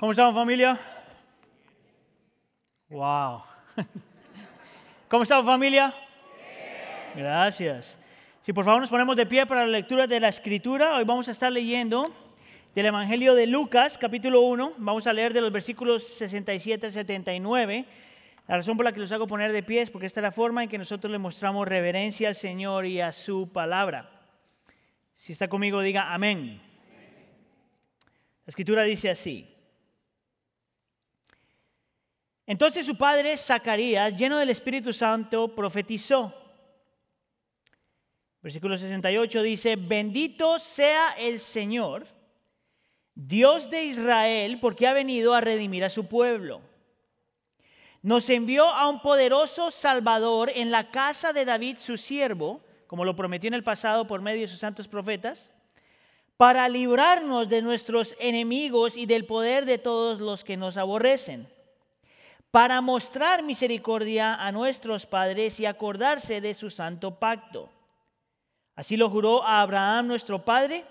¿Cómo estamos familia? Wow. ¿Cómo estamos familia? Gracias. Si por favor nos ponemos de pie para la lectura de la escritura, hoy vamos a estar leyendo del Evangelio de Lucas, capítulo 1. Vamos a leer de los versículos 67 a 79. La razón por la que los hago poner de pie es porque esta es la forma en que nosotros le mostramos reverencia al Señor y a su palabra. Si está conmigo, diga amén. La escritura dice así. Entonces su padre Zacarías, lleno del Espíritu Santo, profetizó. Versículo 68 dice, bendito sea el Señor, Dios de Israel, porque ha venido a redimir a su pueblo. Nos envió a un poderoso Salvador en la casa de David, su siervo, como lo prometió en el pasado por medio de sus santos profetas, para librarnos de nuestros enemigos y del poder de todos los que nos aborrecen para mostrar misericordia a nuestros padres y acordarse de su santo pacto. Así lo juró a Abraham nuestro padre,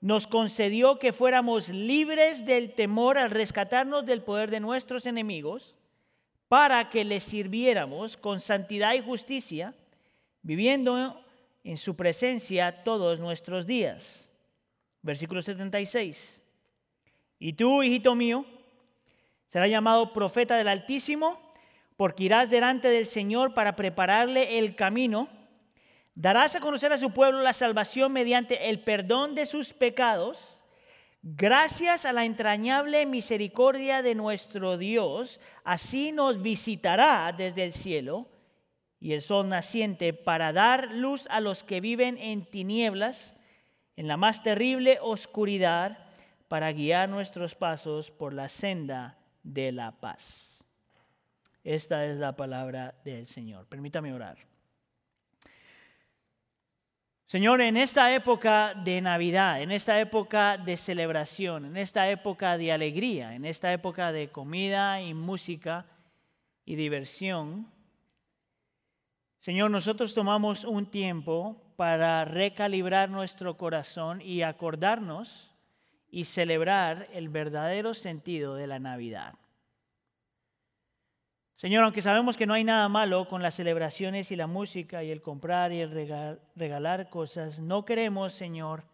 nos concedió que fuéramos libres del temor al rescatarnos del poder de nuestros enemigos, para que les sirviéramos con santidad y justicia, viviendo en su presencia todos nuestros días. Versículo 76. Y tú, hijito mío, Será llamado profeta del Altísimo, porque irás delante del Señor para prepararle el camino. Darás a conocer a su pueblo la salvación mediante el perdón de sus pecados, gracias a la entrañable misericordia de nuestro Dios. Así nos visitará desde el cielo y el sol naciente para dar luz a los que viven en tinieblas, en la más terrible oscuridad, para guiar nuestros pasos por la senda de la paz. Esta es la palabra del Señor. Permítame orar. Señor, en esta época de Navidad, en esta época de celebración, en esta época de alegría, en esta época de comida y música y diversión, Señor, nosotros tomamos un tiempo para recalibrar nuestro corazón y acordarnos y celebrar el verdadero sentido de la Navidad. Señor, aunque sabemos que no hay nada malo con las celebraciones y la música y el comprar y el regalar cosas, no queremos, Señor,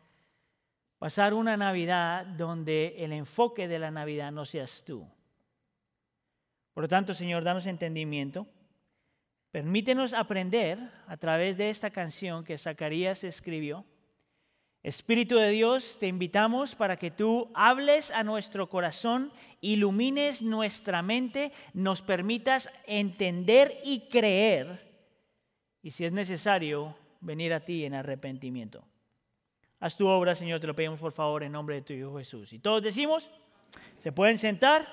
pasar una Navidad donde el enfoque de la Navidad no seas tú. Por lo tanto, Señor, danos entendimiento. Permítenos aprender a través de esta canción que Zacarías escribió Espíritu de Dios, te invitamos para que tú hables a nuestro corazón, ilumines nuestra mente, nos permitas entender y creer, y si es necesario, venir a ti en arrepentimiento. Haz tu obra, Señor, te lo pedimos por favor en nombre de tu Hijo Jesús. Y todos decimos, se pueden sentar.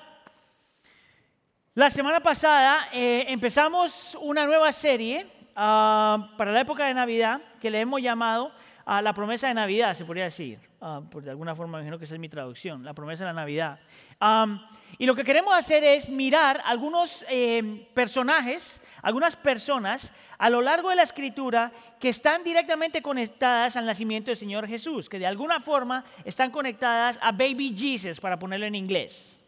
La semana pasada eh, empezamos una nueva serie ah, para la época de Navidad que le hemos llamado a la promesa de Navidad, se podría decir. Uh, de alguna forma imagino que esa es mi traducción, la promesa de la Navidad. y lo que queremos hacer es mirar algunos eh, personajes, algunas personas a lo largo de la escritura que están directamente conectadas al nacimiento del Señor Jesús, que de alguna forma están conectadas a Baby Jesus, para ponerlo en inglés.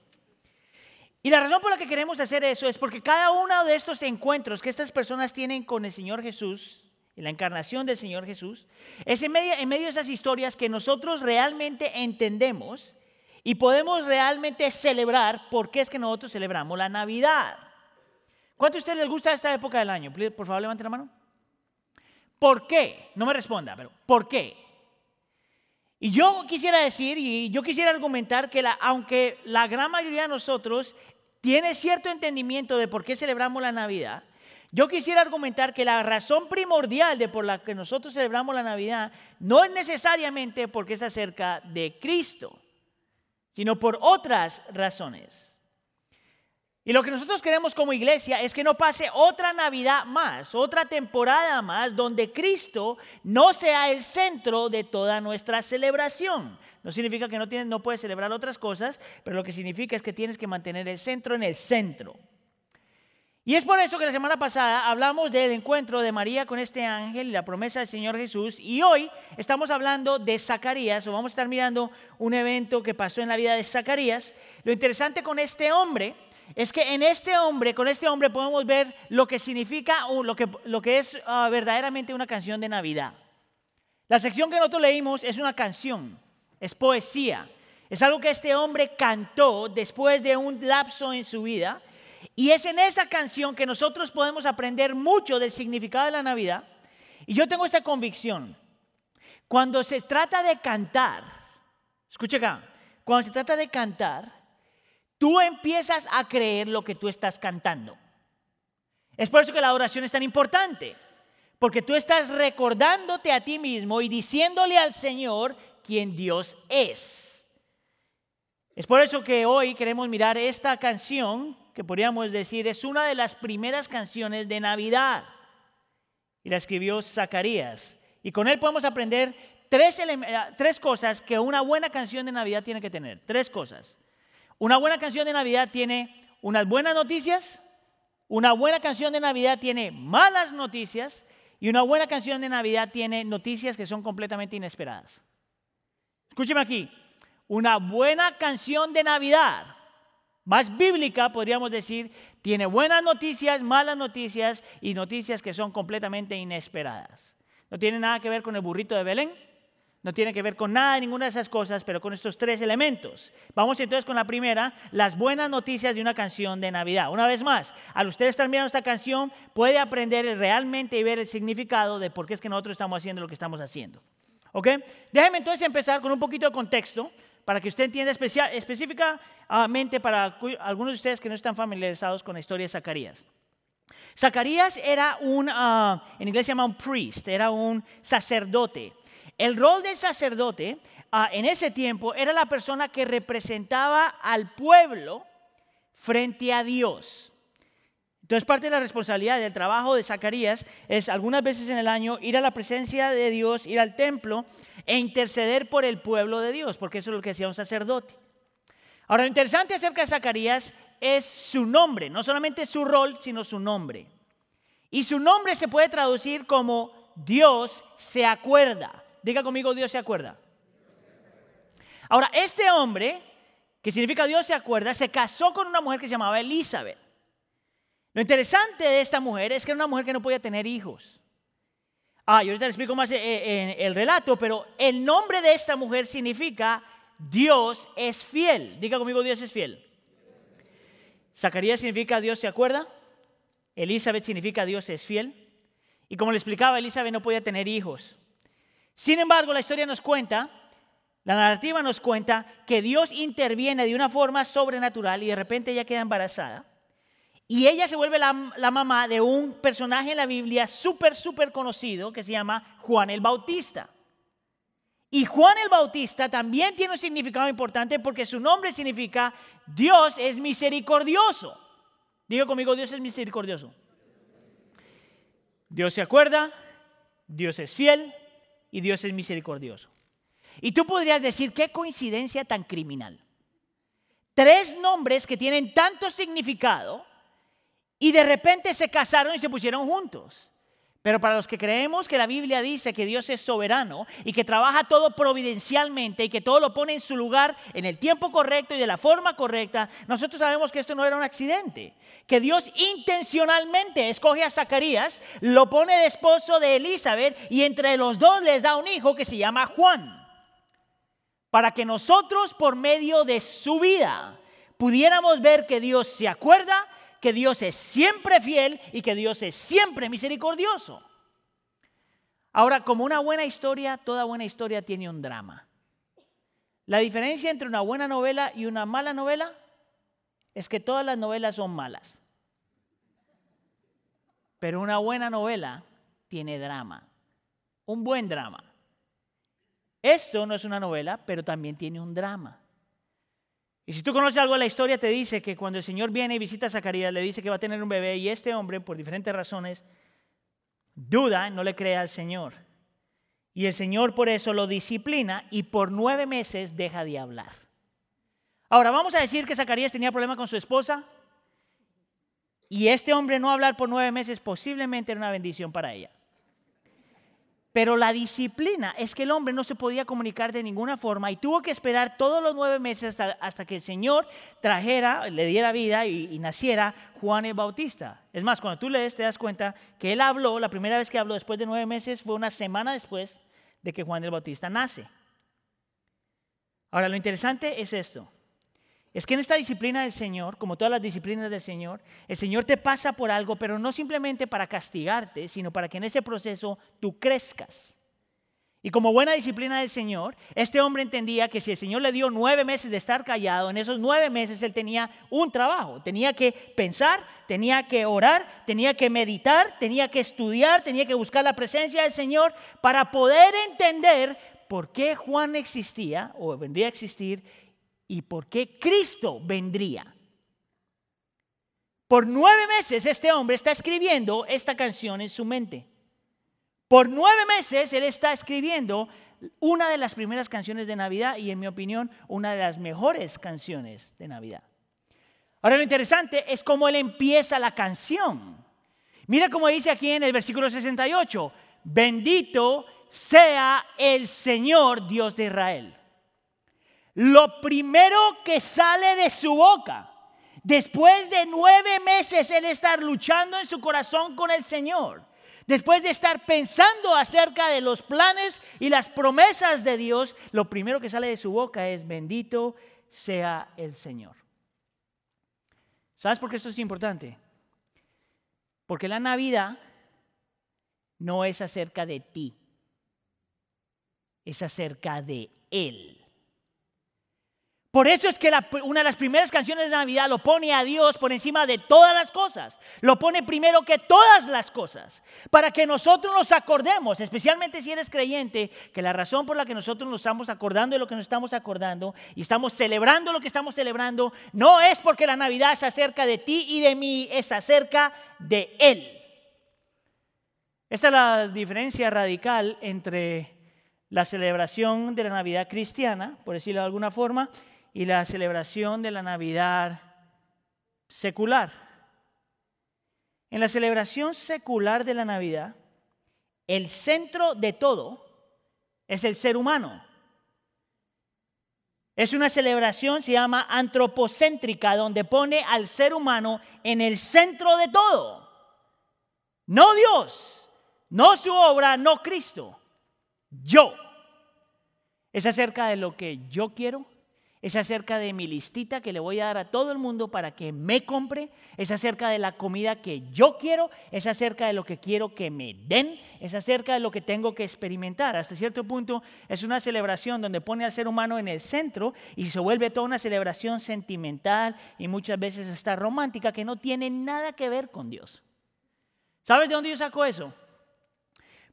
Y la razón por la que queremos hacer eso es porque cada uno de estos encuentros que estas personas tienen con el Señor Jesús en la encarnación del Señor Jesús, es en medio, de esas historias que nosotros realmente entendemos y podemos realmente celebrar por qué es que nosotros celebramos la Navidad. ¿Cuánto a ustedes les gusta esta época del año? Por favor, levanten la mano. ¿Por qué? No me responda, pero ¿por qué? Y yo quisiera decir, y yo quisiera argumentar que aunque la gran mayoría de nosotros tiene cierto entendimiento de por qué celebramos la Navidad, yo quisiera argumentar que la razón primordial de por la que nosotros celebramos la Navidad no es necesariamente porque es acerca de Cristo, sino por otras razones. Y lo que nosotros queremos como iglesia es que no pase otra Navidad más, otra temporada más, donde Cristo no sea el centro de toda nuestra celebración. No significa que no, tienes, no puedes celebrar otras cosas, pero lo que significa es que tienes que mantener el centro en el centro. Y es por eso que la semana pasada hablamos del encuentro de María con este ángel y la promesa del Señor Jesús. Y hoy estamos hablando de Zacarías, o vamos a estar mirando un evento que pasó en la vida de Zacarías. Lo interesante con este hombre es que en este hombre, con este hombre podemos ver lo que significa, lo que, lo que es ah, verdaderamente una canción de Navidad. La sección que nosotros leímos es una canción, es poesía. Es algo que este hombre cantó después de un lapso en su vida y es en esa canción que nosotros podemos aprender mucho del significado de la Navidad. Y yo tengo esta convicción. Cuando se trata de cantar, escucha acá, cuando se trata de cantar, tú empiezas a creer lo que tú estás cantando. Es por eso que la oración es tan importante, porque tú estás recordándote a ti mismo y diciéndole al Señor quién Dios es. Es por eso que hoy queremos mirar esta canción que podríamos decir es una de las primeras canciones de Navidad. Y la escribió Zacarías. Y con él podemos aprender tres, eh, tres cosas que una buena canción de Navidad tiene que tener. Tres cosas. Una buena canción de Navidad tiene unas buenas noticias, una buena canción de Navidad tiene malas noticias y una buena canción de Navidad tiene noticias que son completamente inesperadas. Escúcheme aquí, una buena canción de Navidad más bíblica, podríamos decir, tiene buenas noticias, malas noticias y noticias que son completamente inesperadas. No tiene nada que ver con el burrito de Belén, no tiene que ver con nada, ninguna de esas cosas, pero con estos tres elementos. Vamos entonces con la primera, las buenas noticias de una canción de Navidad. Una vez más, al usted estar mirando esta canción, puede aprender realmente y ver el significado de por qué es que nosotros estamos haciendo lo que estamos haciendo. ¿Ok? Déjeme entonces empezar con un poquito de contexto para que usted entienda específicamente para algunos de ustedes que no están familiarizados con la historia de Zacarías. Zacarías era un, ah, en inglés se llama un priest, era un sacerdote. El rol del sacerdote ah, en ese tiempo era la persona que representaba al pueblo frente a Dios. Entonces parte de la responsabilidad del trabajo de Zacarías es algunas veces en el año ir a la presencia de Dios, ir al templo e interceder por el pueblo de Dios, porque eso es lo que hacía un sacerdote. Ahora, lo interesante acerca de Zacarías es su nombre, no solamente su rol, sino su nombre. Y su nombre se puede traducir como Dios se acuerda. Diga conmigo, Dios se acuerda. Ahora, este hombre, que significa Dios se acuerda, se casó con una mujer que se llamaba Elizabeth. Lo interesante de esta mujer es que era una mujer que no podía tener hijos. Ah, yo ahorita les explico más eh, eh, el relato, pero el nombre de esta mujer significa Dios es fiel. Diga conmigo, Dios es fiel. Zacarías significa Dios se acuerda. Elizabeth significa Dios es fiel. Y como le explicaba, Elizabeth no podía tener hijos. Sin embargo, la historia nos cuenta, la narrativa nos cuenta que Dios interviene de una forma sobrenatural y de repente ella queda embarazada. Y ella se vuelve la, mamá de un personaje en la Biblia súper, súper conocido que se llama Juan el Bautista. Y Juan el Bautista también tiene un significado importante porque su nombre significa Dios es misericordioso. Digo conmigo, Dios es misericordioso. Dios se acuerda, Dios es fiel y Dios es misericordioso. Y tú podrías decir, qué coincidencia tan criminal. Tres nombres que tienen tanto significado y de repente se casaron y se pusieron juntos. Pero para los que creemos que la Biblia dice que Dios es soberano y que trabaja todo providencialmente y que todo lo pone en su lugar en el tiempo correcto y de la forma correcta, nosotros sabemos que esto no era un accidente. Que Dios intencionalmente escoge a Zacarías, lo pone de esposo de Elizabeth y entre los dos les da un hijo que se llama Juan. Para que nosotros por medio de su vida pudiéramos ver que Dios se acuerda que Dios es siempre fiel y que Dios es siempre misericordioso. Ahora, como una buena historia, toda buena historia tiene un drama. La diferencia entre una buena novela y una mala novela es que todas las novelas son malas. Pero una buena novela tiene drama, un buen drama. Esto no es una novela, pero también tiene un drama. Y si tú conoces algo de la historia, te dice que cuando el Señor viene y visita a Zacarías, le dice que va a tener un bebé y este hombre, por diferentes razones, duda, no le cree al Señor. Y el Señor por eso lo disciplina y por nueve meses deja de hablar. Ahora, vamos a decir que Zacarías tenía problema con su esposa. y este hombre no hablar por nueve meses posiblemente era una bendición para ella. Pero la disciplina es que el hombre no se podía comunicar de ninguna forma y tuvo que esperar todos los nueve meses hasta, que el Señor trajera, le diera vida y, naciera Juan el Bautista. Es más, cuando tú lees te das cuenta que él habló, la primera vez que habló después de nueve meses fue una semana después de que Juan el Bautista nace. Ahora, lo interesante es esto. Es que en esta disciplina del Señor, como todas las disciplinas del Señor, el Señor te pasa por algo, pero no simplemente para castigarte, sino para que en ese proceso tú crezcas. Y como buena disciplina del Señor, este hombre entendía que si el Señor le dio nueve meses de estar callado, en esos nueve meses él tenía un trabajo. Tenía que pensar, tenía que orar, tenía que meditar, tenía que estudiar, tenía que buscar la presencia del Señor para poder entender por qué Juan existía o vendría a existir y por qué Cristo vendría. Por nueve meses este hombre está escribiendo esta canción en su mente. Por nueve meses él está escribiendo una de las primeras canciones de Navidad y en mi opinión una de las mejores canciones de Navidad. Ahora lo interesante es cómo él empieza la canción. Mira cómo dice aquí en el versículo 68, bendito sea el Señor Dios de Israel lo primero que sale de su boca, después de nueve meses él estar luchando en su corazón con el Señor, después de estar pensando acerca de los planes y las promesas de Dios, lo primero que sale de su boca es bendito sea el Señor. ¿Sabes por qué esto es importante? Porque la Navidad no es acerca de ti, es acerca de Él. Por eso es que una de las primeras canciones de Navidad lo pone a Dios por encima de todas las cosas. Lo pone primero que todas las cosas. Para que nosotros nos acordemos, especialmente si eres creyente, que la razón por la que nosotros nos estamos acordando de lo que nos estamos acordando y estamos celebrando lo que estamos celebrando, no es porque la Navidad es acerca de ti y de mí, es acerca de Él. Esta es la diferencia radical entre la celebración de la Navidad cristiana, por decirlo de alguna forma, y la celebración de la Navidad secular. En la celebración secular de la Navidad, el centro de todo es el ser humano. Es una celebración, se llama antropocéntrica, donde pone al ser humano en el centro de todo. No Dios, no su obra, no Cristo. Yo. Es acerca de lo que yo quiero, es acerca de mi listita que le voy a dar a todo el mundo para que me compre, es acerca de la comida que yo quiero, es acerca de lo que quiero que me den, es acerca de lo que tengo que experimentar. Hasta cierto punto es una celebración donde pone al ser humano en el centro y se vuelve toda una celebración sentimental y muchas veces hasta romántica que no tiene nada que ver con Dios. ¿Sabes de dónde yo saco eso?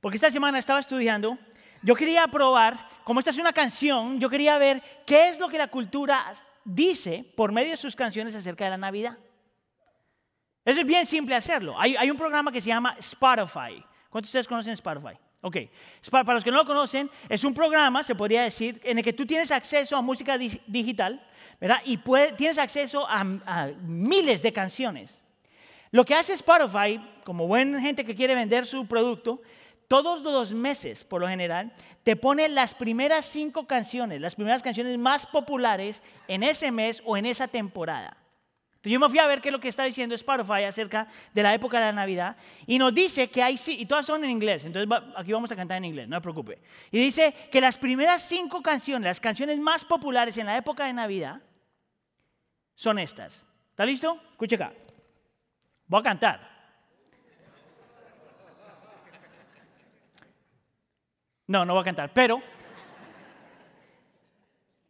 Porque esta semana estaba estudiando yo quería probar, como esta es una canción, yo quería ver qué es lo que la cultura dice por medio de sus canciones acerca de la Navidad. Eso es bien simple hacerlo. Hay, un programa que se llama Spotify. ¿Cuántos de ustedes conocen Spotify? Ok. Para los que no lo conocen, es un programa, se podría decir, en el que tú tienes acceso a música digital, ¿verdad? Y tienes acceso a, a miles de canciones. Lo que hace Spotify, como buena gente que quiere vender su producto, todos los meses, por lo general, te pone las primeras cinco canciones, las primeras canciones más populares en ese mes o en esa temporada. Entonces yo me fui a ver qué es lo que está diciendo Spotify acerca de la época de la Navidad y nos dice que hay, y todas son en inglés, entonces aquí vamos a cantar en inglés, no se preocupe. Y dice que las primeras cinco canciones, las canciones más populares en la época de Navidad, son estas. ¿Está listo? Escuche acá. Voy a cantar. No, no voy a cantar, pero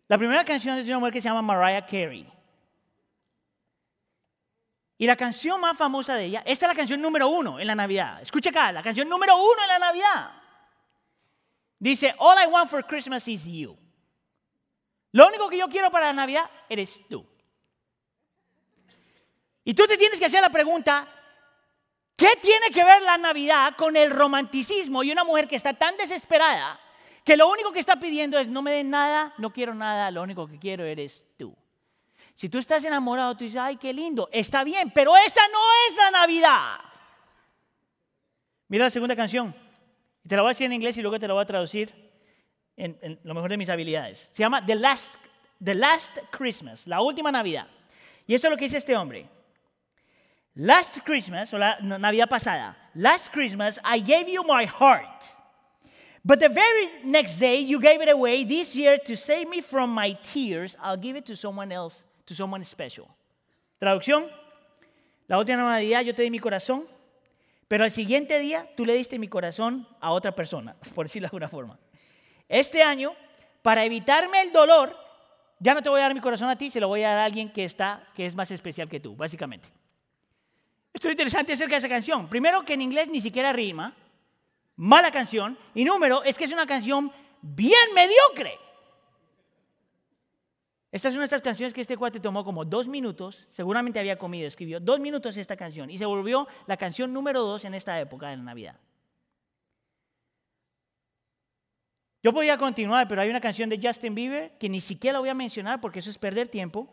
la primera canción es de una mujer que se llama Mariah Carey. Y la canción más famosa de ella, esta es la canción número uno en la Navidad. Escucha acá, la canción número uno en la Navidad. Dice, All I want for Christmas is you. Lo único que yo quiero para la Navidad eres tú. Y tú te tienes que hacer la pregunta, ¿Qué tiene que ver la Navidad con el romanticismo y una mujer que está tan desesperada que lo único que está pidiendo es no me den nada, no quiero nada, lo único que quiero eres tú? Si tú estás enamorado, tú dices, ay, qué lindo, está bien, pero esa no es la Navidad. Mira la segunda canción. Te la voy a decir en inglés y luego te la voy a traducir en, lo mejor de mis habilidades. Se llama The Last, The Last Christmas, la última Navidad. Y esto es lo que dice este hombre. Last Christmas, o la Navidad pasada, last Christmas I gave you my heart. But the very next day you gave it away. This year, to save me from my tears, I'll give it to someone else to someone special. Traducción, la última Navidad yo te di mi corazón, pero al siguiente día tú le diste mi corazón a otra persona, por decirlo de alguna forma. Este año, para evitarme el dolor, ya no te voy a dar mi corazón a ti, se lo voy a dar a alguien que, está, que es más especial que tú, básicamente. Esto es interesante acerca de esa canción. Primero que en inglés ni siquiera rima, mala canción, y número es que es una canción bien mediocre. Esta es una de estas canciones que este cuate tomó como dos minutos, seguramente había comido, escribió dos minutos esta canción y se volvió la canción número dos en esta época de la Navidad. Yo podía continuar, pero hay una canción de Justin Bieber que ni siquiera la voy a mencionar porque eso es perder tiempo.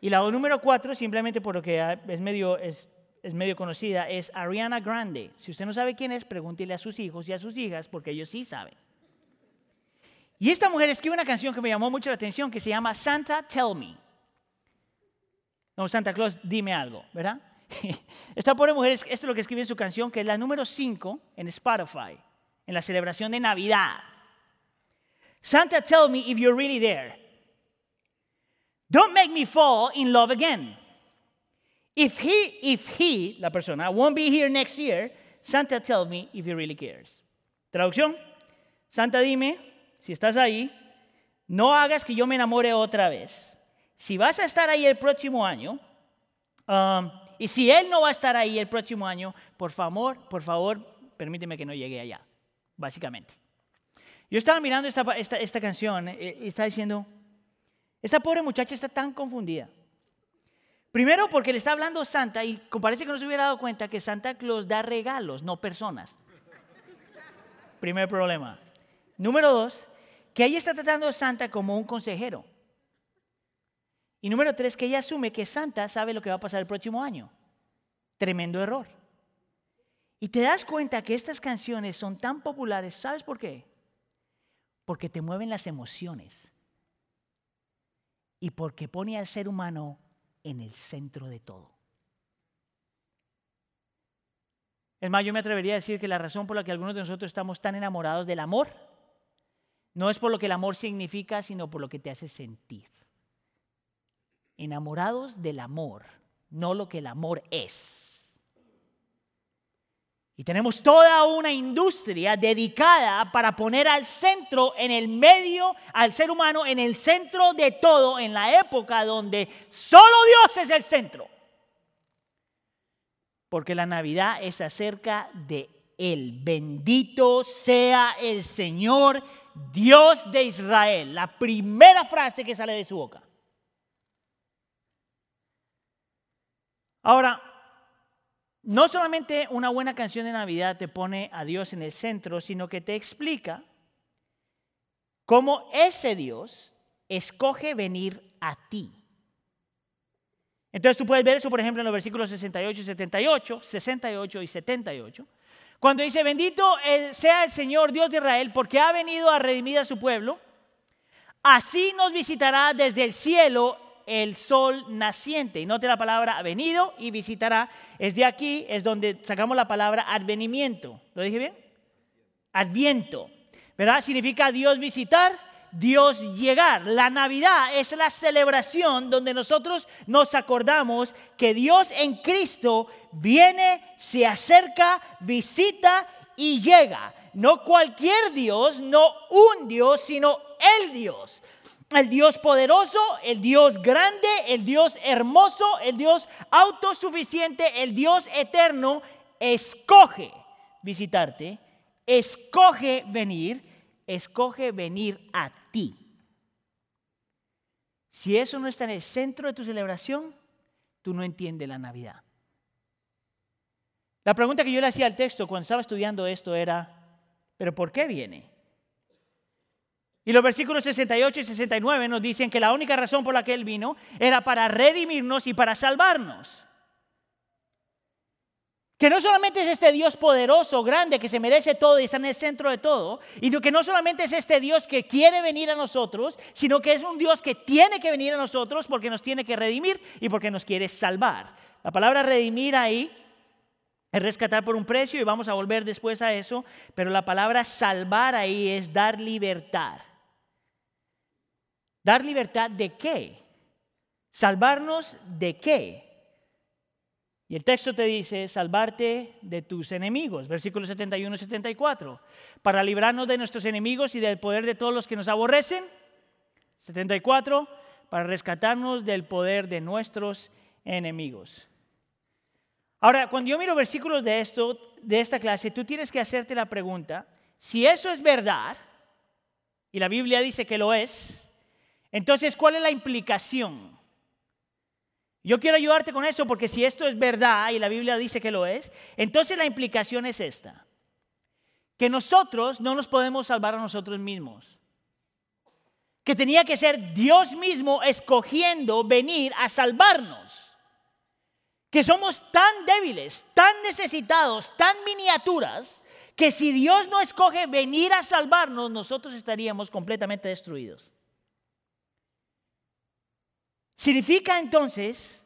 Y la número cuatro, simplemente por lo que es medio, es, es medio conocida, es Ariana Grande. Si usted no sabe quién es, pregúntele a sus hijos y a sus hijas porque ellos sí saben. Y esta mujer escribe una canción que me llamó mucho la atención que se llama Santa Tell Me. No, Santa Claus, dime algo, ¿verdad? Esta pobre mujer, esto es lo que escribe en su canción, que es la número 5 en Spotify, en la celebración de Navidad. Santa, tell me if you're really there. Don't make me fall in love again. If he, if he, la persona, won't be here next year, Santa, tell me if he really cares. Traducción. Santa, dime si estás ahí, no hagas que yo me enamore otra vez. Si vas a estar ahí el próximo año, um, y si él no va a estar ahí el próximo año, por favor, por favor, permíteme que no llegue allá, básicamente. Yo estaba mirando esta, esta, canción eh, y estaba diciendo, esta pobre muchacha está tan confundida. Primero porque le está hablando Santa y parece que no se hubiera dado cuenta que Santa Claus da regalos, no personas. Primer problema. Número dos, que ella está tratando a Santa como un consejero. Y número tres, que ella asume que Santa sabe lo que va a pasar el próximo año. Tremendo error. Y te das cuenta que estas canciones son tan populares, ¿sabes por qué? Porque te mueven las emociones. Y porque pone al ser humano en el centro de todo. Es más, yo me atrevería a decir que la razón por la que algunos de nosotros estamos tan enamorados del amor no es por lo que el amor significa, sino por lo que te hace sentir. Enamorados del amor, no lo que el amor es. Y tenemos toda una industria dedicada para poner al centro, en el medio, al ser humano, en el centro de todo, en la época donde solo Dios es el centro. Porque la Navidad es acerca de Él. Bendito sea el Señor Dios de Israel, la primera frase que sale de su boca. Ahora, no solamente una buena canción de Navidad te pone a Dios en el centro, sino que te explica cómo ese Dios escoge venir a ti. Entonces tú puedes ver eso, por ejemplo, en los versículos 68 y 78, 68 y 78. Cuando dice, bendito sea el Señor Dios de Israel, porque ha venido a redimir a su pueblo, así nos visitará desde el cielo el sol naciente. Y note la palabra venido y visitará. Es de aquí, es donde sacamos la palabra advenimiento. ¿Lo dije bien? Adviento. ¿Verdad? Significa Dios visitar Dios llegar. La Navidad es la celebración donde nosotros nos acordamos que Dios en Cristo viene, se acerca, visita y llega. No cualquier Dios, no un Dios, sino el Dios. El Dios poderoso, el Dios grande, el Dios hermoso, el Dios autosuficiente, el Dios eterno, escoge visitarte, escoge venir escoge venir a ti. Si eso no está en el centro de tu celebración, tú no entiendes la Navidad. La pregunta que yo le hacía al texto cuando estaba estudiando esto era, ¿pero por qué viene? Y los versículos 68 y 69 nos dicen que la única razón por la que Él vino era para redimirnos y para salvarnos. Que no solamente es este Dios poderoso, grande, que se merece todo y está en el centro de todo, y que no solamente es este Dios que quiere venir a nosotros, sino que es un Dios que tiene que venir a nosotros porque nos tiene que redimir y porque nos quiere salvar. La palabra redimir ahí es rescatar por un precio y vamos a volver después a eso, pero la palabra salvar ahí es dar libertad. ¿Dar libertad de qué? ¿Salvarnos de qué? Y el texto te dice, salvarte de tus enemigos, versículos 71 y 74, para librarnos de nuestros enemigos y del poder de todos los que nos aborrecen. 74, para rescatarnos del poder de nuestros enemigos. Ahora, cuando yo miro versículos de esto, de esta clase, tú tienes que hacerte la pregunta, si eso es verdad, y la Biblia dice que lo es, entonces, ¿cuál es la implicación? Yo quiero ayudarte con eso porque si esto es verdad y la Biblia dice que lo es, entonces la implicación es esta. Que nosotros no nos podemos salvar a nosotros mismos. Que tenía que ser Dios mismo escogiendo venir a salvarnos. Que somos tan débiles, tan necesitados, tan miniaturas, que si Dios no escoge venir a salvarnos, nosotros estaríamos completamente destruidos. Significa entonces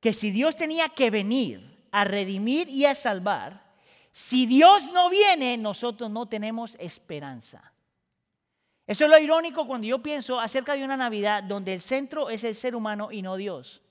que si Dios tenía que venir a redimir y a salvar, si Dios no viene, nosotros no tenemos esperanza. Eso es lo irónico cuando yo pienso acerca de una Navidad donde el centro es el ser humano y no Dios.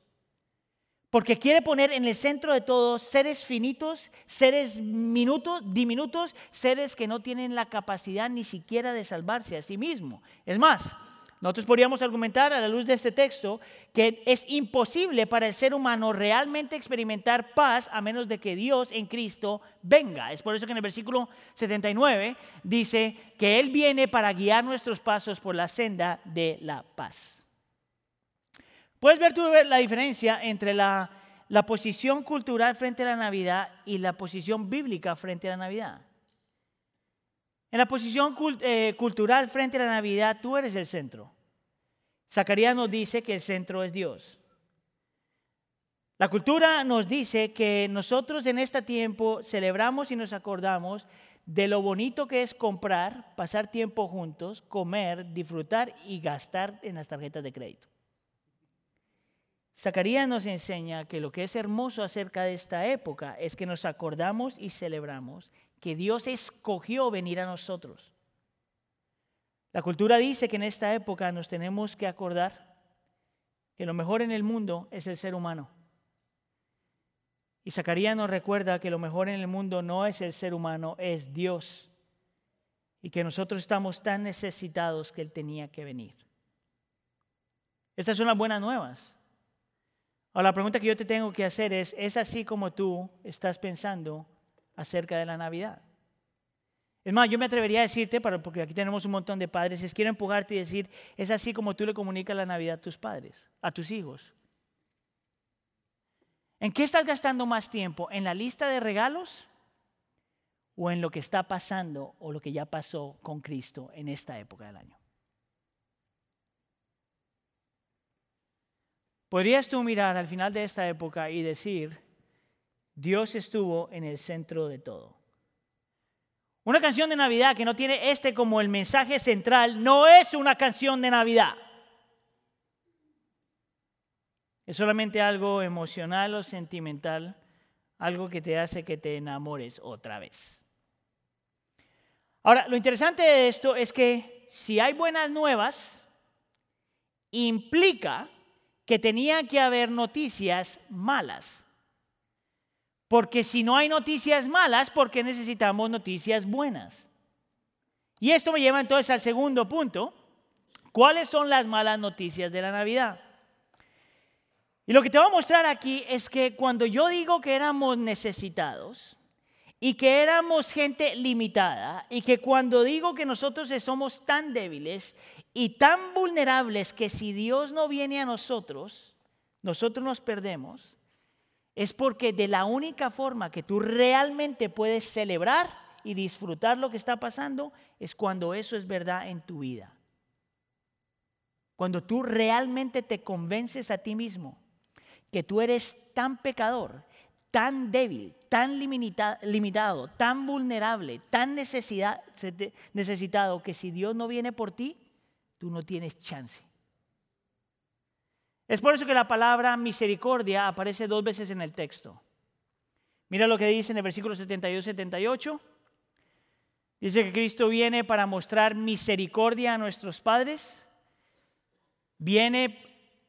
Porque quiere poner en el centro de todo seres finitos, seres minutos, diminutos, seres que no tienen la capacidad ni siquiera de salvarse a sí mismo. Es más, nosotros podríamos argumentar a la luz de este texto que es imposible para el ser humano realmente experimentar paz a menos de que Dios en Cristo venga. Es por eso que en el versículo 79 dice que Él viene para guiar nuestros pasos por la senda de la paz. Puedes ver tú la diferencia entre la, la posición cultural frente a la Navidad y la posición bíblica frente a la Navidad. En la posición eh, cultural frente a la Navidad, tú eres el centro. Zacarías nos dice que el centro es Dios. La cultura nos dice que nosotros en este tiempo celebramos y nos acordamos de lo bonito que es comprar, pasar tiempo juntos, comer, disfrutar y gastar en las tarjetas de crédito. Zacarías nos enseña que lo que es hermoso acerca de esta época es que nos acordamos y celebramos que Dios escogió venir a nosotros. La cultura dice que en esta época nos tenemos que acordar que lo mejor en el mundo es el ser humano. Y Zacarías nos recuerda que lo mejor en el mundo no es el ser humano, es Dios. Y que nosotros estamos tan necesitados que Él tenía que venir. Estas son las buenas nuevas. Ahora la pregunta que yo te tengo que hacer es, ¿es así como tú estás pensando acerca de la Navidad. Es más, yo me atrevería a decirte, porque aquí tenemos un montón de padres, es quiero empujarte y decir, es así como tú le comunicas la Navidad a tus padres, a tus hijos. ¿En qué estás gastando más tiempo? ¿En la lista de regalos? ¿O en lo que está pasando o lo que ya pasó con Cristo en esta época del año? Podrías tú mirar al final de esta época y decir, Dios estuvo en el centro de todo. Una canción de Navidad que no tiene este como el mensaje central no es una canción de Navidad. Es solamente algo emocional o sentimental, algo que te hace que te enamores otra vez. Ahora, lo interesante de esto es que si hay buenas nuevas, implica que tenía que haber noticias malas. Porque si no hay noticias malas, ¿por qué necesitamos noticias buenas? Y esto me lleva entonces al segundo punto. ¿Cuáles son las malas noticias de la Navidad? Y lo que te voy a mostrar aquí es que cuando yo digo que éramos necesitados y que éramos gente limitada y que cuando digo que nosotros somos tan débiles y tan vulnerables que si Dios no viene a nosotros, nosotros nos perdemos, es porque de la única forma que tú realmente puedes celebrar y disfrutar lo que está pasando es cuando eso es verdad en tu vida. Cuando tú realmente te convences a ti mismo que tú eres tan pecador, tan débil, tan limitado, tan vulnerable, tan necesitado que si Dios no viene por ti, tú no tienes chance. Es por eso que la palabra misericordia aparece dos veces en el texto. Mira lo que dice en el versículo 72-78. Dice que Cristo viene para mostrar misericordia a nuestros padres. Viene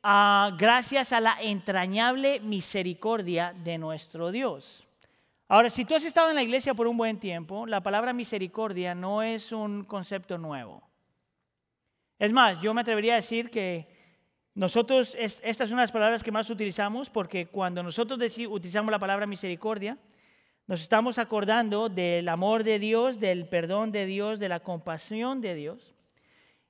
a, gracias a la entrañable misericordia de nuestro Dios. Ahora, si tú has estado en la iglesia por un buen tiempo, la palabra misericordia no es un concepto nuevo. Es más, yo me atrevería a decir que nosotros, estas son las palabras que más utilizamos porque cuando nosotros utilizamos la palabra misericordia, nos estamos acordando del amor de Dios, del perdón de Dios, de la compasión de Dios.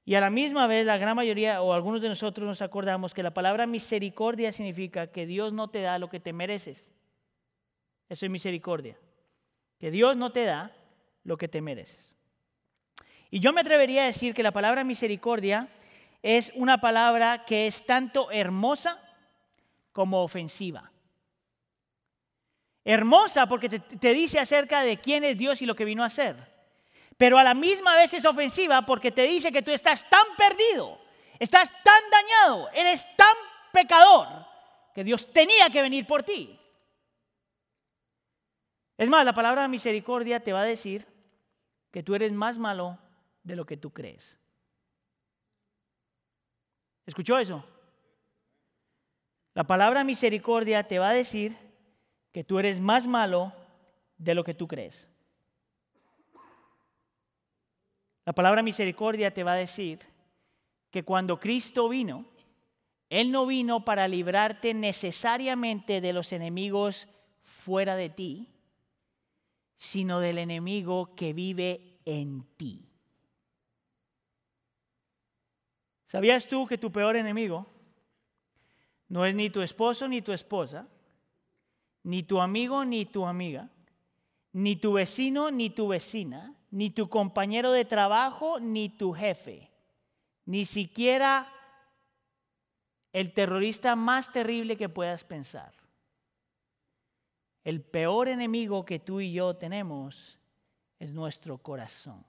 Y a la misma vez, la gran mayoría o algunos de nosotros nos acordamos que la palabra misericordia significa que Dios no te da lo que te mereces. Eso es misericordia. Que Dios no te da lo que te mereces. Y yo me atrevería a decir que la palabra misericordia es una palabra que es tanto hermosa como ofensiva. Hermosa porque te, dice acerca de quién es Dios y lo que vino a hacer. Pero a la misma vez es ofensiva porque te dice que tú estás tan perdido, estás tan dañado, eres tan pecador que Dios tenía que venir por ti. Es más, la palabra misericordia te va a decir que tú eres más malo de lo que tú crees. ¿Escuchó eso? La palabra misericordia te va a decir que tú eres más malo de lo que tú crees. La palabra misericordia te va a decir que cuando Cristo vino, Él no vino para librarte necesariamente de los enemigos fuera de ti, sino del enemigo que vive en ti. ¿Sabías tú que tu peor enemigo no es ni tu esposo ni tu esposa, ni tu amigo ni tu amiga, ni tu vecino ni tu vecina, ni tu compañero de trabajo ni tu jefe, ni siquiera el terrorista más terrible que puedas pensar. El peor enemigo que tú y yo tenemos es nuestro corazón.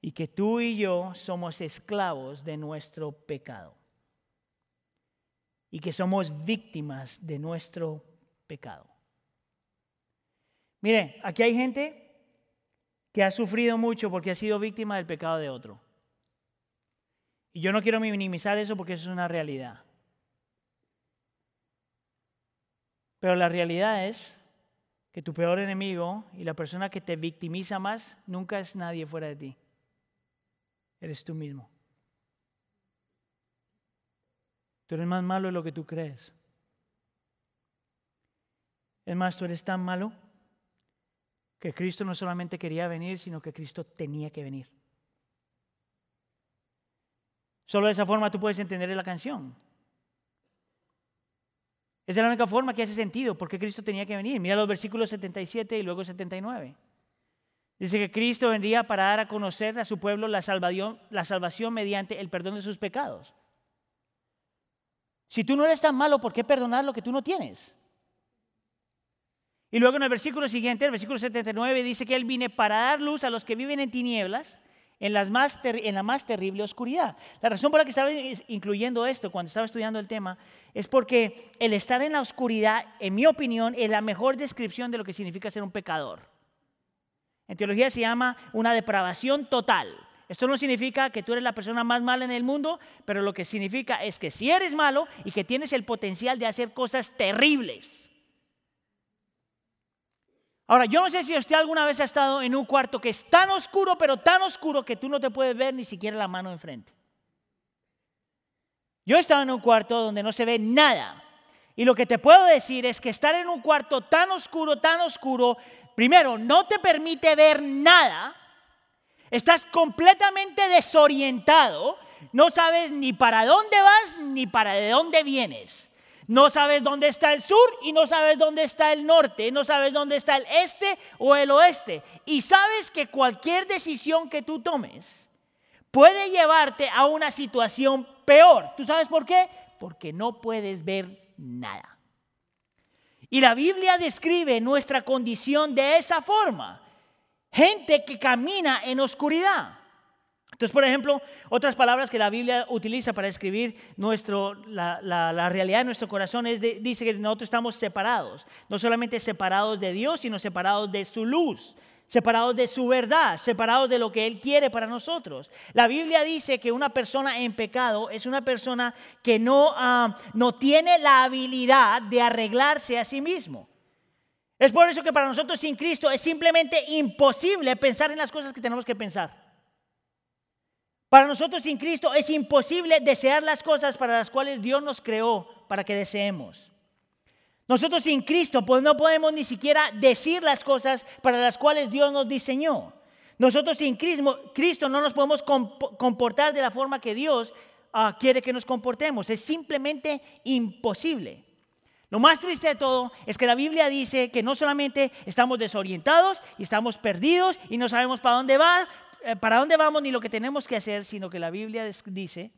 Y que tú y yo somos esclavos de nuestro pecado y que somos víctimas de nuestro pecado. Mire, aquí hay gente que ha sufrido mucho porque ha sido víctima del pecado de otro. Y yo no quiero minimizar eso porque eso es una realidad. Pero la realidad es que tu peor enemigo y la persona que te victimiza más nunca es nadie fuera de ti. Eres tú mismo. Tú eres más malo de lo que tú crees. Es más, tú eres tan malo que Cristo no solamente quería venir, sino que Cristo tenía que venir. Solo de esa forma tú puedes entender la canción. Esa es la única forma que hace sentido, porque Cristo tenía que venir. Mira los versículos 77 y luego 79. Dice que Cristo vendría para dar a conocer a su pueblo la salvación, mediante el perdón de sus pecados. Si tú no eres tan malo, ¿por qué perdonar lo que tú no tienes? Y luego en el versículo siguiente, el versículo 79, dice que Él viene para dar luz a los que viven en tinieblas, en la más terrible oscuridad. La razón por la que estaba incluyendo esto cuando estaba estudiando el tema es porque el estar en la oscuridad, en mi opinión, es la mejor descripción de lo que significa ser un pecador. En teología se llama una depravación total. Esto no significa que tú eres la persona más mala en el mundo, pero lo que significa es que si eres malo y que tienes el potencial de hacer cosas terribles. Ahora, yo no sé si usted alguna vez ha estado en un cuarto que es tan oscuro, pero tan oscuro que tú no te puedes ver ni siquiera la mano enfrente. Yo he estado en un cuarto donde no se ve nada. Y lo que te puedo decir es que estar en un cuarto tan oscuro, tan oscuro, primero, no te permite ver nada Estás completamente desorientado, no sabes ni para dónde vas ni para de dónde vienes. No sabes dónde está el sur y no sabes dónde está el norte, no sabes dónde está el este o el oeste. Y sabes que cualquier decisión que tú tomes puede llevarte a una situación peor. ¿Tú sabes por qué? Porque no puedes ver nada. Y la Biblia describe nuestra condición de esa forma. Gente que camina en oscuridad. Entonces, por ejemplo, otras palabras que la Biblia utiliza para describir nuestro, la, realidad de nuestro corazón es dice que nosotros estamos separados, no solamente separados de Dios, sino separados de su luz, separados de su verdad, separados de lo que Él quiere para nosotros. La Biblia dice que una persona en pecado es una persona que no, ah, no tiene la habilidad de arreglarse a sí mismo. Es por eso que para nosotros sin Cristo es simplemente imposible pensar en las cosas que tenemos que pensar. Para nosotros sin Cristo es imposible desear las cosas para las cuales Dios nos creó para que deseemos. Nosotros sin Cristo pues no podemos ni siquiera decir las cosas para las cuales Dios nos diseñó. Nosotros sin Cristo, no nos podemos comportar de la forma que Dios ah, quiere que nos comportemos. Es simplemente imposible. Lo más triste de todo es que la Biblia dice que no solamente estamos desorientados y estamos perdidos y no sabemos para dónde va, eh, para dónde vamos ni lo que tenemos que hacer, sino que la Biblia dice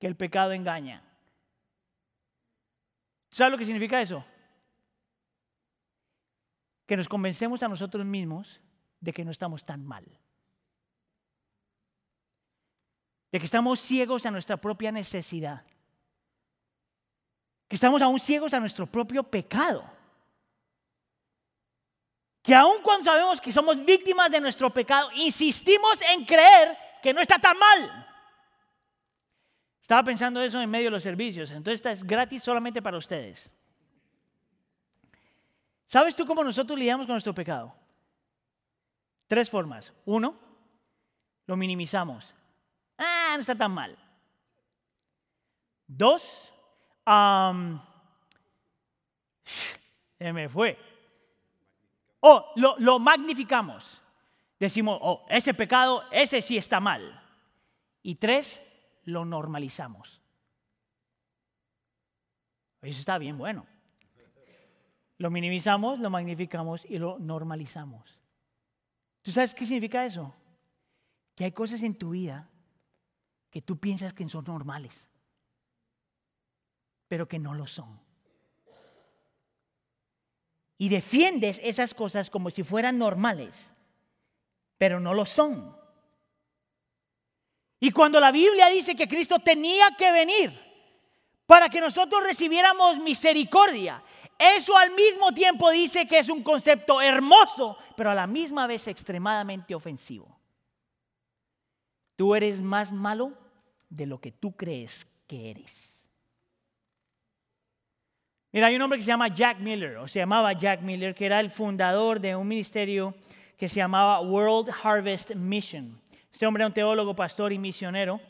que el pecado engaña. ¿Sabes lo que significa eso? Que nos convencemos a nosotros mismos de que no estamos tan mal. De que estamos ciegos a nuestra propia necesidad. Que estamos aún ciegos a nuestro propio pecado que aun cuando sabemos que somos víctimas de nuestro pecado, insistimos en creer que no está tan mal. Estaba pensando eso en medio de los servicios, entonces esta es gratis solamente para ustedes. ¿Sabes tú cómo nosotros lidiamos con nuestro pecado? Tres formas. Uno, lo minimizamos. Ah, no está tan mal. Dos, se me fue. O lo, magnificamos. Decimos, oh, ese pecado, ese sí está mal. Y tres, lo normalizamos. Eso está bien bueno. Lo minimizamos, lo magnificamos y lo normalizamos. ¿Tú sabes qué significa eso? Que hay cosas en tu vida que tú piensas que son normales, pero que no lo son y defiendes esas cosas como si fueran normales, pero no lo son. Y cuando la Biblia dice que Cristo tenía que venir para que nosotros recibiéramos misericordia, eso al mismo tiempo dice que es un concepto hermoso, pero a la misma vez extremadamente ofensivo. Tú eres más malo de lo que tú crees que eres. Mira, hay un hombre que se llama Jack Miller, o se llamaba Jack Miller, que era el fundador de un ministerio que se llamaba World Harvest Mission. Este hombre era un teólogo, pastor y misionero.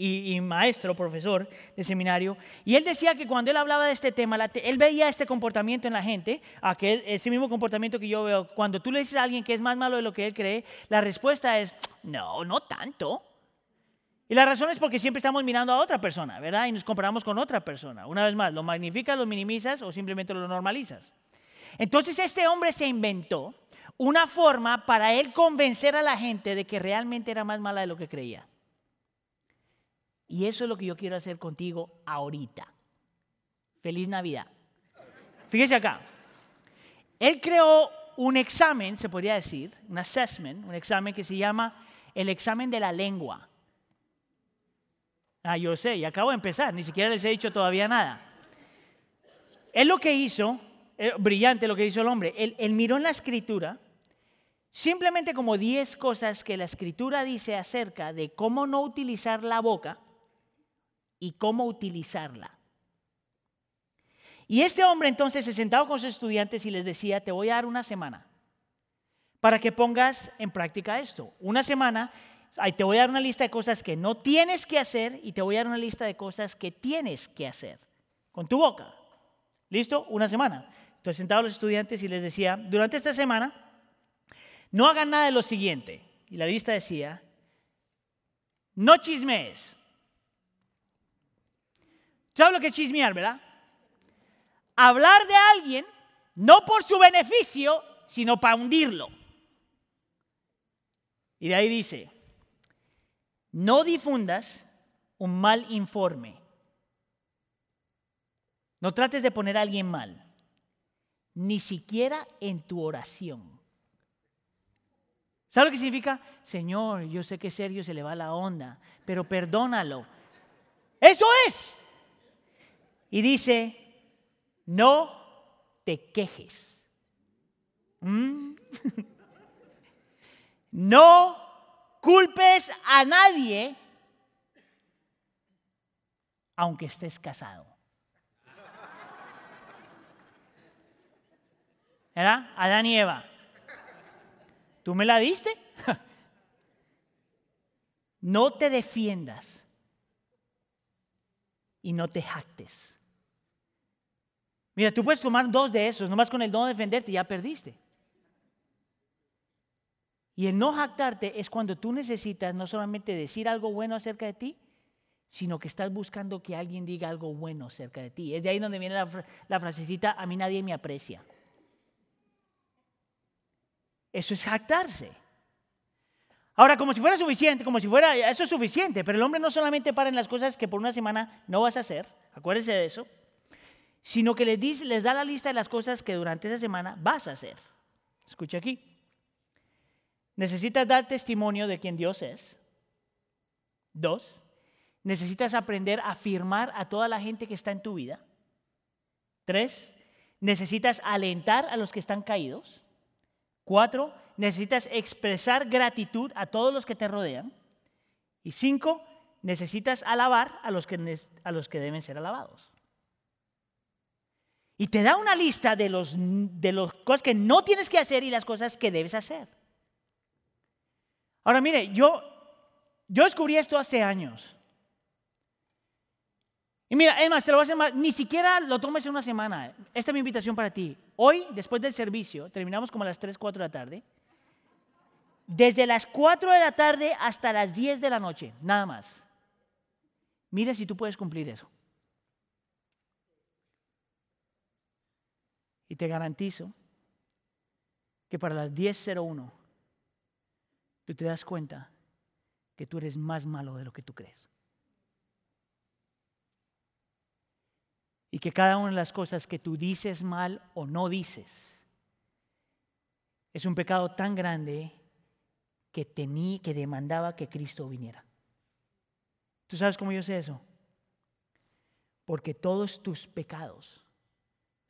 Y, maestro, profesor de seminario. Y él decía que cuando él hablaba de este tema, él veía este comportamiento en la gente, aquel, ese mismo comportamiento que yo veo. Cuando tú le dices a alguien que es más malo de lo que él cree, la respuesta es, no, no tanto. Y la razón es porque siempre estamos mirando a otra persona, ¿verdad? Y nos comparamos con otra persona. Una vez más, ¿lo magnificas, lo minimizas o simplemente lo normalizas? Entonces este hombre se inventó una forma para él convencer a la gente de que realmente era más mala de lo que creía. Y eso es lo que yo quiero hacer contigo ahorita. Feliz Navidad. Fíjese acá. Él creó un examen, se podría decir, un assessment, un examen que se llama el examen de la lengua. Ah, yo sé, y acabo de empezar, ni siquiera les he dicho todavía nada. Él lo que hizo, eh, brillante lo que hizo el hombre, él, él miró en la escritura simplemente como 10 cosas que la escritura dice acerca de cómo no utilizar la boca y cómo utilizarla. Y este hombre entonces se sentaba con sus estudiantes y les decía, te voy a dar una semana para que pongas en práctica esto. Una semana te voy a dar una lista de cosas que no tienes que hacer y te voy a dar una lista de cosas que tienes que hacer con tu boca. ¿Listo? Una semana. Entonces sentaba a los estudiantes y les decía, durante esta semana, no hagan nada de lo siguiente. Y la lista decía, no chismees. ¿Sabes lo que es chismear, verdad? Hablar de alguien no por su beneficio, sino para hundirlo. Y de ahí dice, no difundas un mal informe. No trates de poner a alguien mal, ni siquiera en tu oración. ¿Sabe lo que significa? Señor, yo sé que Sergio se le va la onda, pero perdónalo. Eso es. Y dice, no te quejes. ¿Mm? no culpes a nadie aunque estés casado. ¿Era? Adán y Eva. ¿Tú me la diste? no te defiendas y no te jactes. Mira, tú puedes tomar dos de esos, nomás con el no defenderte ya perdiste. Y el no jactarte es cuando tú necesitas no solamente decir algo bueno acerca de ti, sino que estás buscando que alguien diga algo bueno acerca de ti. Es de ahí donde viene la, la frasecita, a mí nadie me aprecia. Eso es jactarse. Ahora, como si fuera suficiente, como si fuera, eso es suficiente, pero el hombre no solamente para en las cosas que por una semana no vas a hacer, acuérdese de eso, sino que les, dice, les da la lista de las cosas que durante esa semana vas a hacer. Escucha aquí. Necesitas dar testimonio de quién Dios es. Dos, necesitas aprender a afirmar a toda la gente que está en tu vida. Tres, necesitas alentar a los que están caídos. Cuatro, necesitas expresar gratitud a todos los que te rodean. Y cinco, necesitas alabar a los que, a los que deben ser alabados. Y te da una lista de las de los cosas que no tienes que hacer y las cosas que debes hacer. Ahora mire, yo, yo descubrí esto hace años. Y mira, es más, te lo voy a más, ni siquiera lo tomes en una semana. Esta es mi invitación para ti. Hoy, después del servicio, terminamos como a las 3, 4 de la tarde. Desde las 4 de la tarde hasta las 10 de la noche, nada más. Mira si tú puedes cumplir eso. Y te garantizo que para las 10.01 tú te das cuenta que tú eres más malo de lo que tú crees. Y que cada una de las cosas que tú dices mal o no dices es un pecado tan grande que tenía, que demandaba que Cristo viniera. ¿Tú sabes cómo yo sé eso? Porque todos tus pecados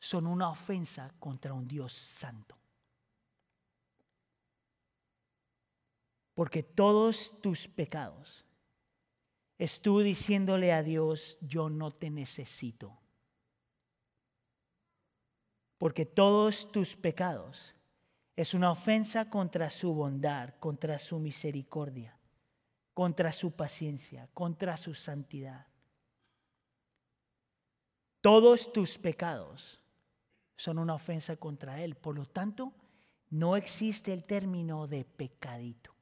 son una ofensa contra un Dios santo. Porque todos tus pecados es diciéndole a Dios, yo no te necesito. Porque todos tus pecados es una ofensa contra su bondad, contra su misericordia, contra su paciencia, contra su santidad. Todos tus pecados son una ofensa contra Él. Por lo tanto, no existe el término de pecadito.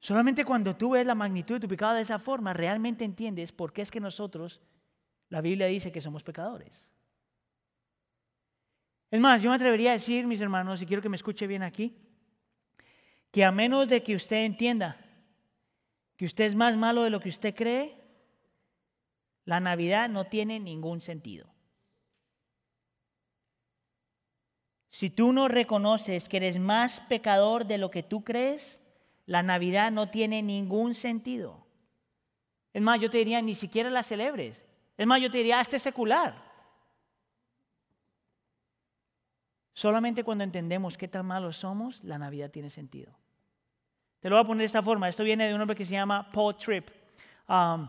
Solamente cuando tú ves la magnitud de tu pecado de esa forma, realmente entiendes por qué es que nosotros, la Biblia dice que somos pecadores. Es más, yo me atrevería a decir, mis hermanos, y quiero que me escuche bien aquí, que a menos de que usted entienda que usted es más malo de lo que usted cree, la Navidad no tiene ningún sentido. Si tú no reconoces que eres más pecador de lo que tú crees, la Navidad no tiene ningún sentido. Es más, yo te diría, ni siquiera la celebres. Es más, yo te diría, hazte secular. Solamente cuando entendemos qué tan malos somos, la Navidad tiene sentido. Te lo voy a poner de esta forma. Esto viene de un hombre que se llama Paul Tripp. Um,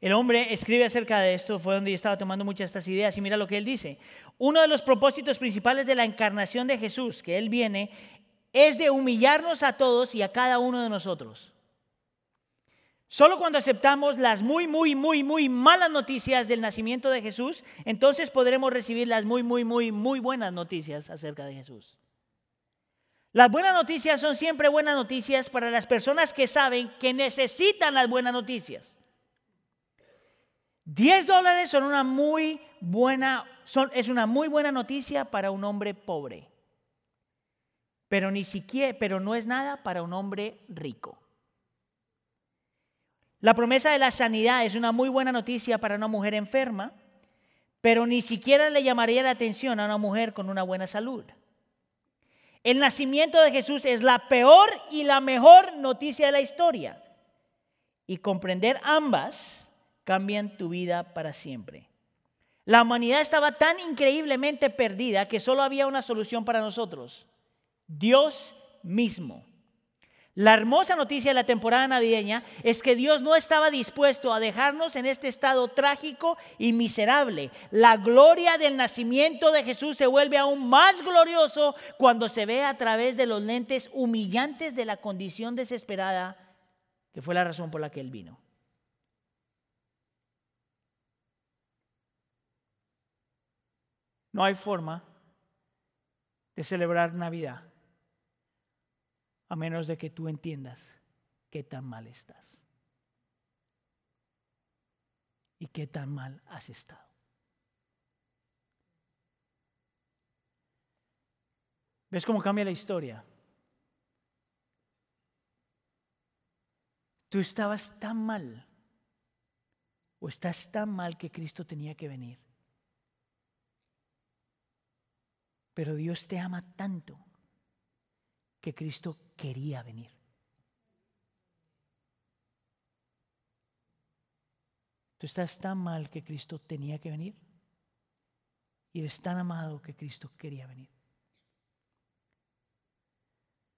el hombre escribe acerca de esto, fue donde yo estaba tomando muchas de estas ideas y mira lo que él dice. Uno de los propósitos principales de la encarnación de Jesús, que él viene, es de humillarnos a todos y a cada uno de nosotros. Solo cuando aceptamos las muy, muy, muy, muy malas noticias del nacimiento de Jesús, entonces podremos recibir las muy, muy, muy, muy buenas noticias acerca de Jesús. Las buenas noticias son siempre buenas noticias para las personas que saben que necesitan las buenas noticias. 10 dólares son una muy buena, son, es una muy buena noticia para un hombre pobre. pero ni siquiera, pero no es nada para un hombre rico. La promesa de la sanidad es una muy buena noticia para una mujer enferma, pero ni siquiera le llamaría la atención a una mujer con una buena salud. El nacimiento de Jesús es la peor y la mejor noticia de la historia. Y comprender ambas cambian tu vida para siempre. La humanidad estaba tan increíblemente perdida que solo había una solución para nosotros. Dios mismo. La hermosa noticia de la temporada navideña es que Dios no estaba dispuesto a dejarnos en este estado trágico y miserable. La gloria del nacimiento de Jesús se vuelve aún más glorioso cuando se ve a través de los lentes humillantes de la condición desesperada que fue la razón por la que Él vino. No hay forma de celebrar Navidad a menos de que tú entiendas qué tan mal estás y qué tan mal has estado. ¿Ves cómo cambia la historia? Tú estabas tan mal o estás tan mal que Cristo tenía que venir. Pero Dios te ama tanto que Cristo quería venir. Tú estás tan mal que Cristo tenía que venir y eres tan amado que Cristo quería venir.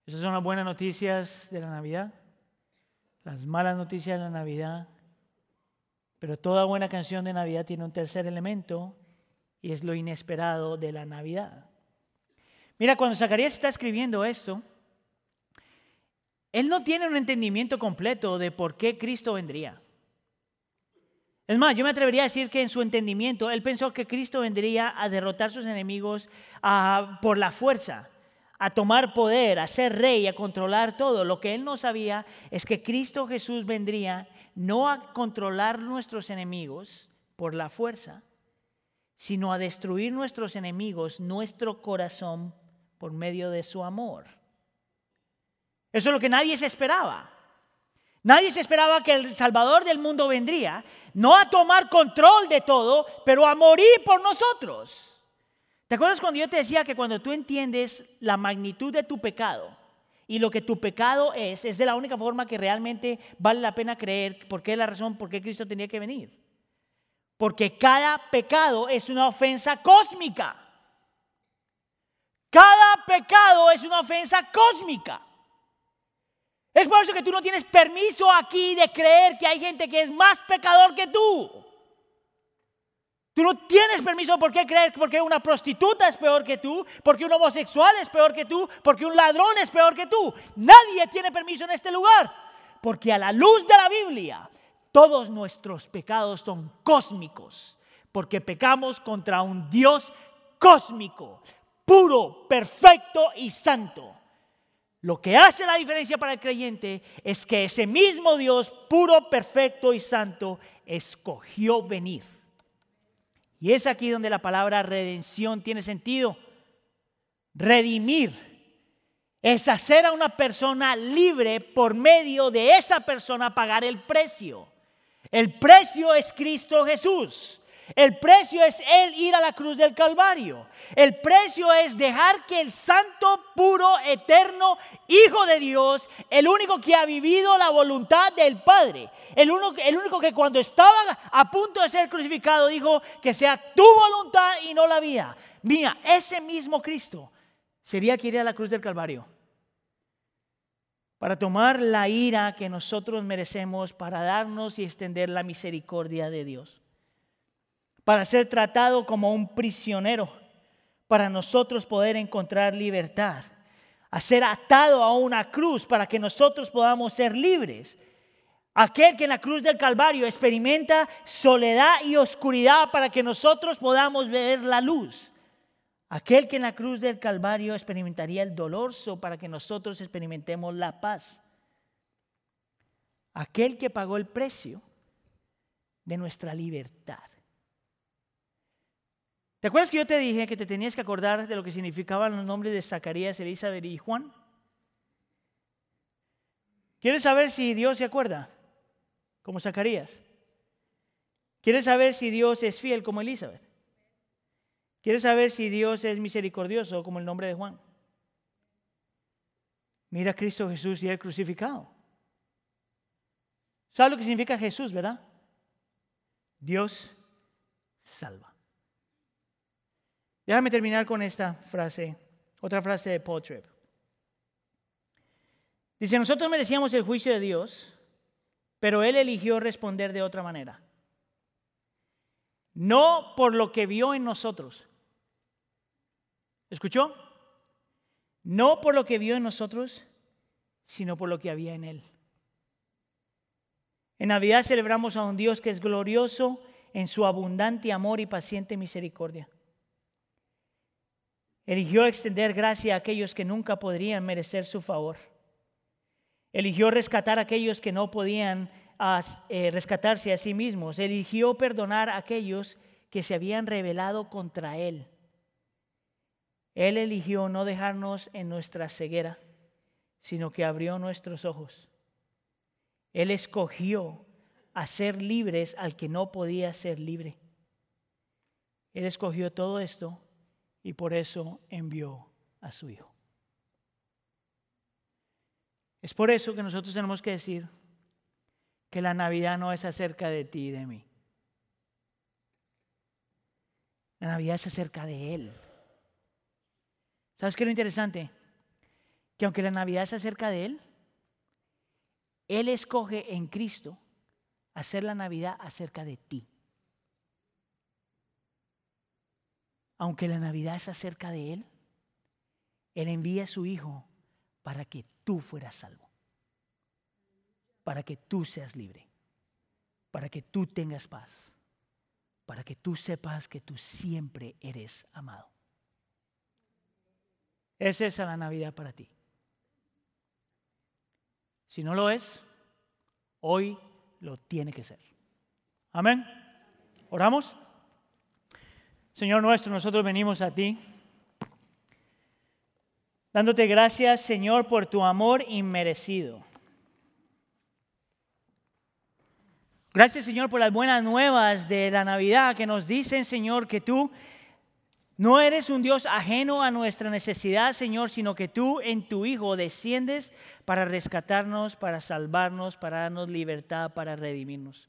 Esas son las buenas noticias de la Navidad, las malas noticias de la Navidad, pero toda buena canción de Navidad tiene un tercer elemento y es lo inesperado de la Navidad. Mira, cuando Zacarías está escribiendo esto, él no tiene un entendimiento completo de por qué Cristo vendría. Es más, yo me atrevería a decir que en su entendimiento, él pensó que Cristo vendría a derrotar a sus enemigos por la fuerza, a tomar poder, a ser rey, a controlar todo. Lo que él no sabía es que Cristo Jesús vendría no a controlar nuestros enemigos por la fuerza, sino a destruir nuestros enemigos, nuestro corazón, por medio de su amor. Eso es lo que nadie se esperaba. Nadie se esperaba que el Salvador del mundo vendría, no a tomar control de todo, pero a morir por nosotros. ¿Te acuerdas cuando yo te decía que cuando tú entiendes la magnitud de tu pecado y lo que tu pecado es, es de la única forma que realmente vale la pena creer, porque es la razón por qué Cristo tenía que venir? Porque cada pecado es una ofensa cósmica. Cada pecado es una ofensa cósmica. Es por eso que tú no tienes permiso aquí de creer que hay gente que es más pecador que tú. Tú no tienes permiso por qué creer porque una prostituta es peor que tú, porque un homosexual es peor que tú, porque un ladrón es peor que tú. Nadie tiene permiso en este lugar. Porque a la luz de la Biblia, todos nuestros pecados son cósmicos. Porque pecamos contra un Dios cósmico, puro, perfecto y santo. Lo que hace la diferencia para el creyente es que ese mismo Dios, puro, perfecto y santo, escogió venir. Y es aquí donde la palabra redención tiene sentido. Redimir es hacer a una persona libre por medio de esa persona pagar el precio. El precio es Cristo Jesús. El precio es Él ir a la cruz del Calvario. El precio es dejar que el santo, puro, eterno Hijo de Dios, el único que ha vivido la voluntad del Padre, el único, el único que cuando estaba a punto de ser crucificado dijo que sea tu voluntad y no la mía. Mía, ese mismo Cristo sería que iría a la cruz del Calvario para tomar la ira que nosotros merecemos, para darnos y extender la misericordia de Dios para ser tratado como un prisionero, para nosotros poder encontrar libertad, a ser atado a una cruz para que nosotros podamos ser libres. Aquel que en la cruz del Calvario experimenta soledad y oscuridad para que nosotros podamos ver la luz. Aquel que en la cruz del Calvario experimentaría el dolor para que nosotros experimentemos la paz. Aquel que pagó el precio de nuestra libertad. ¿Te acuerdas que yo te dije que te tenías que acordar de lo que significaban los nombres de Zacarías, Elizabeth y Juan? ¿Quieres saber si Dios se acuerda? Como Zacarías. ¿Quieres saber si Dios es fiel como Elizabeth? ¿Quieres saber si Dios es misericordioso como el nombre de Juan? Mira a Cristo Jesús y el crucificado. ¿Sabes lo que significa Jesús, verdad? Dios salva. Déjame terminar con esta frase, otra frase de Paul Tripp. Dice, nosotros merecíamos el juicio de Dios, pero Él eligió responder de otra manera. No por lo que vio en nosotros. ¿Escuchó? No por lo que vio en nosotros, sino por lo que había en Él. En Navidad celebramos a un Dios que es glorioso en su abundante amor y paciente misericordia. Eligió extender gracia a aquellos que nunca podrían merecer su favor. Eligió rescatar a aquellos que no podían eh, rescatarse a sí mismos. Eligió perdonar a aquellos que se habían rebelado contra Él. Él eligió no dejarnos en nuestra ceguera, sino que abrió nuestros ojos. Él escogió hacer libres al que no podía ser libre. Él escogió todo esto y por eso envió a su Hijo. Es por eso que nosotros tenemos que decir que la Navidad no es acerca de ti y de mí. La Navidad es acerca de Él. ¿Sabes qué es lo interesante? Que aunque la Navidad es acerca de Él, Él escoge en Cristo hacer la Navidad acerca de ti. Aunque la Navidad es acerca de Él, Él envía a su Hijo para que tú fueras salvo, para que tú seas libre, para que tú tengas paz, para que tú sepas que tú siempre eres amado. Esa es la Navidad para ti. Si no lo es, hoy lo tiene que ser. Amén. Oramos. Señor nuestro, nosotros venimos a ti dándote gracias, Señor, por tu amor inmerecido. Gracias, Señor, por las buenas nuevas de la Navidad que nos dicen, Señor, que tú no eres un Dios ajeno a nuestra necesidad, Señor, sino que tú en tu Hijo desciendes para rescatarnos, para salvarnos, para darnos libertad, para redimirnos.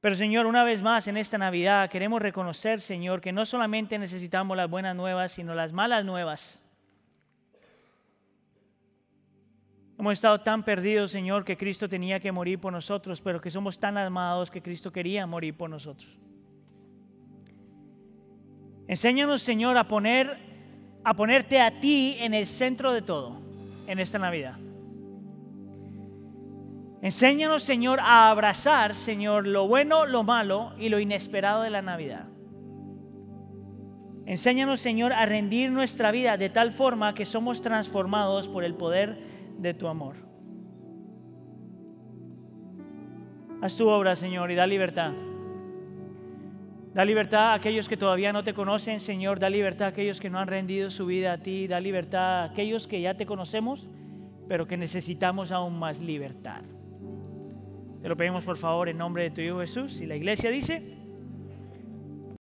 Pero Señor, una vez más en esta Navidad queremos reconocer, Señor, que no solamente necesitamos las buenas nuevas, sino las malas nuevas. Hemos estado tan perdidos, Señor, que Cristo tenía que morir por nosotros, pero que somos tan amados que Cristo quería morir por nosotros. Enséñanos, Señor, a poner a ponerte a ti en el centro de todo en esta Navidad. Enséñanos, Señor, a abrazar, Señor, lo bueno, lo malo y lo inesperado de la Navidad. Enséñanos, Señor, a rendir nuestra vida de tal forma que somos transformados por el poder de tu amor. Haz tu obra, Señor, y da libertad. Da libertad a aquellos que todavía no te conocen, Señor. Da libertad a aquellos que no han rendido su vida a ti. Da libertad a aquellos que ya te conocemos, pero que necesitamos aún más libertad. Te lo pedimos por favor en nombre de tu Hijo Jesús. Y la iglesia dice...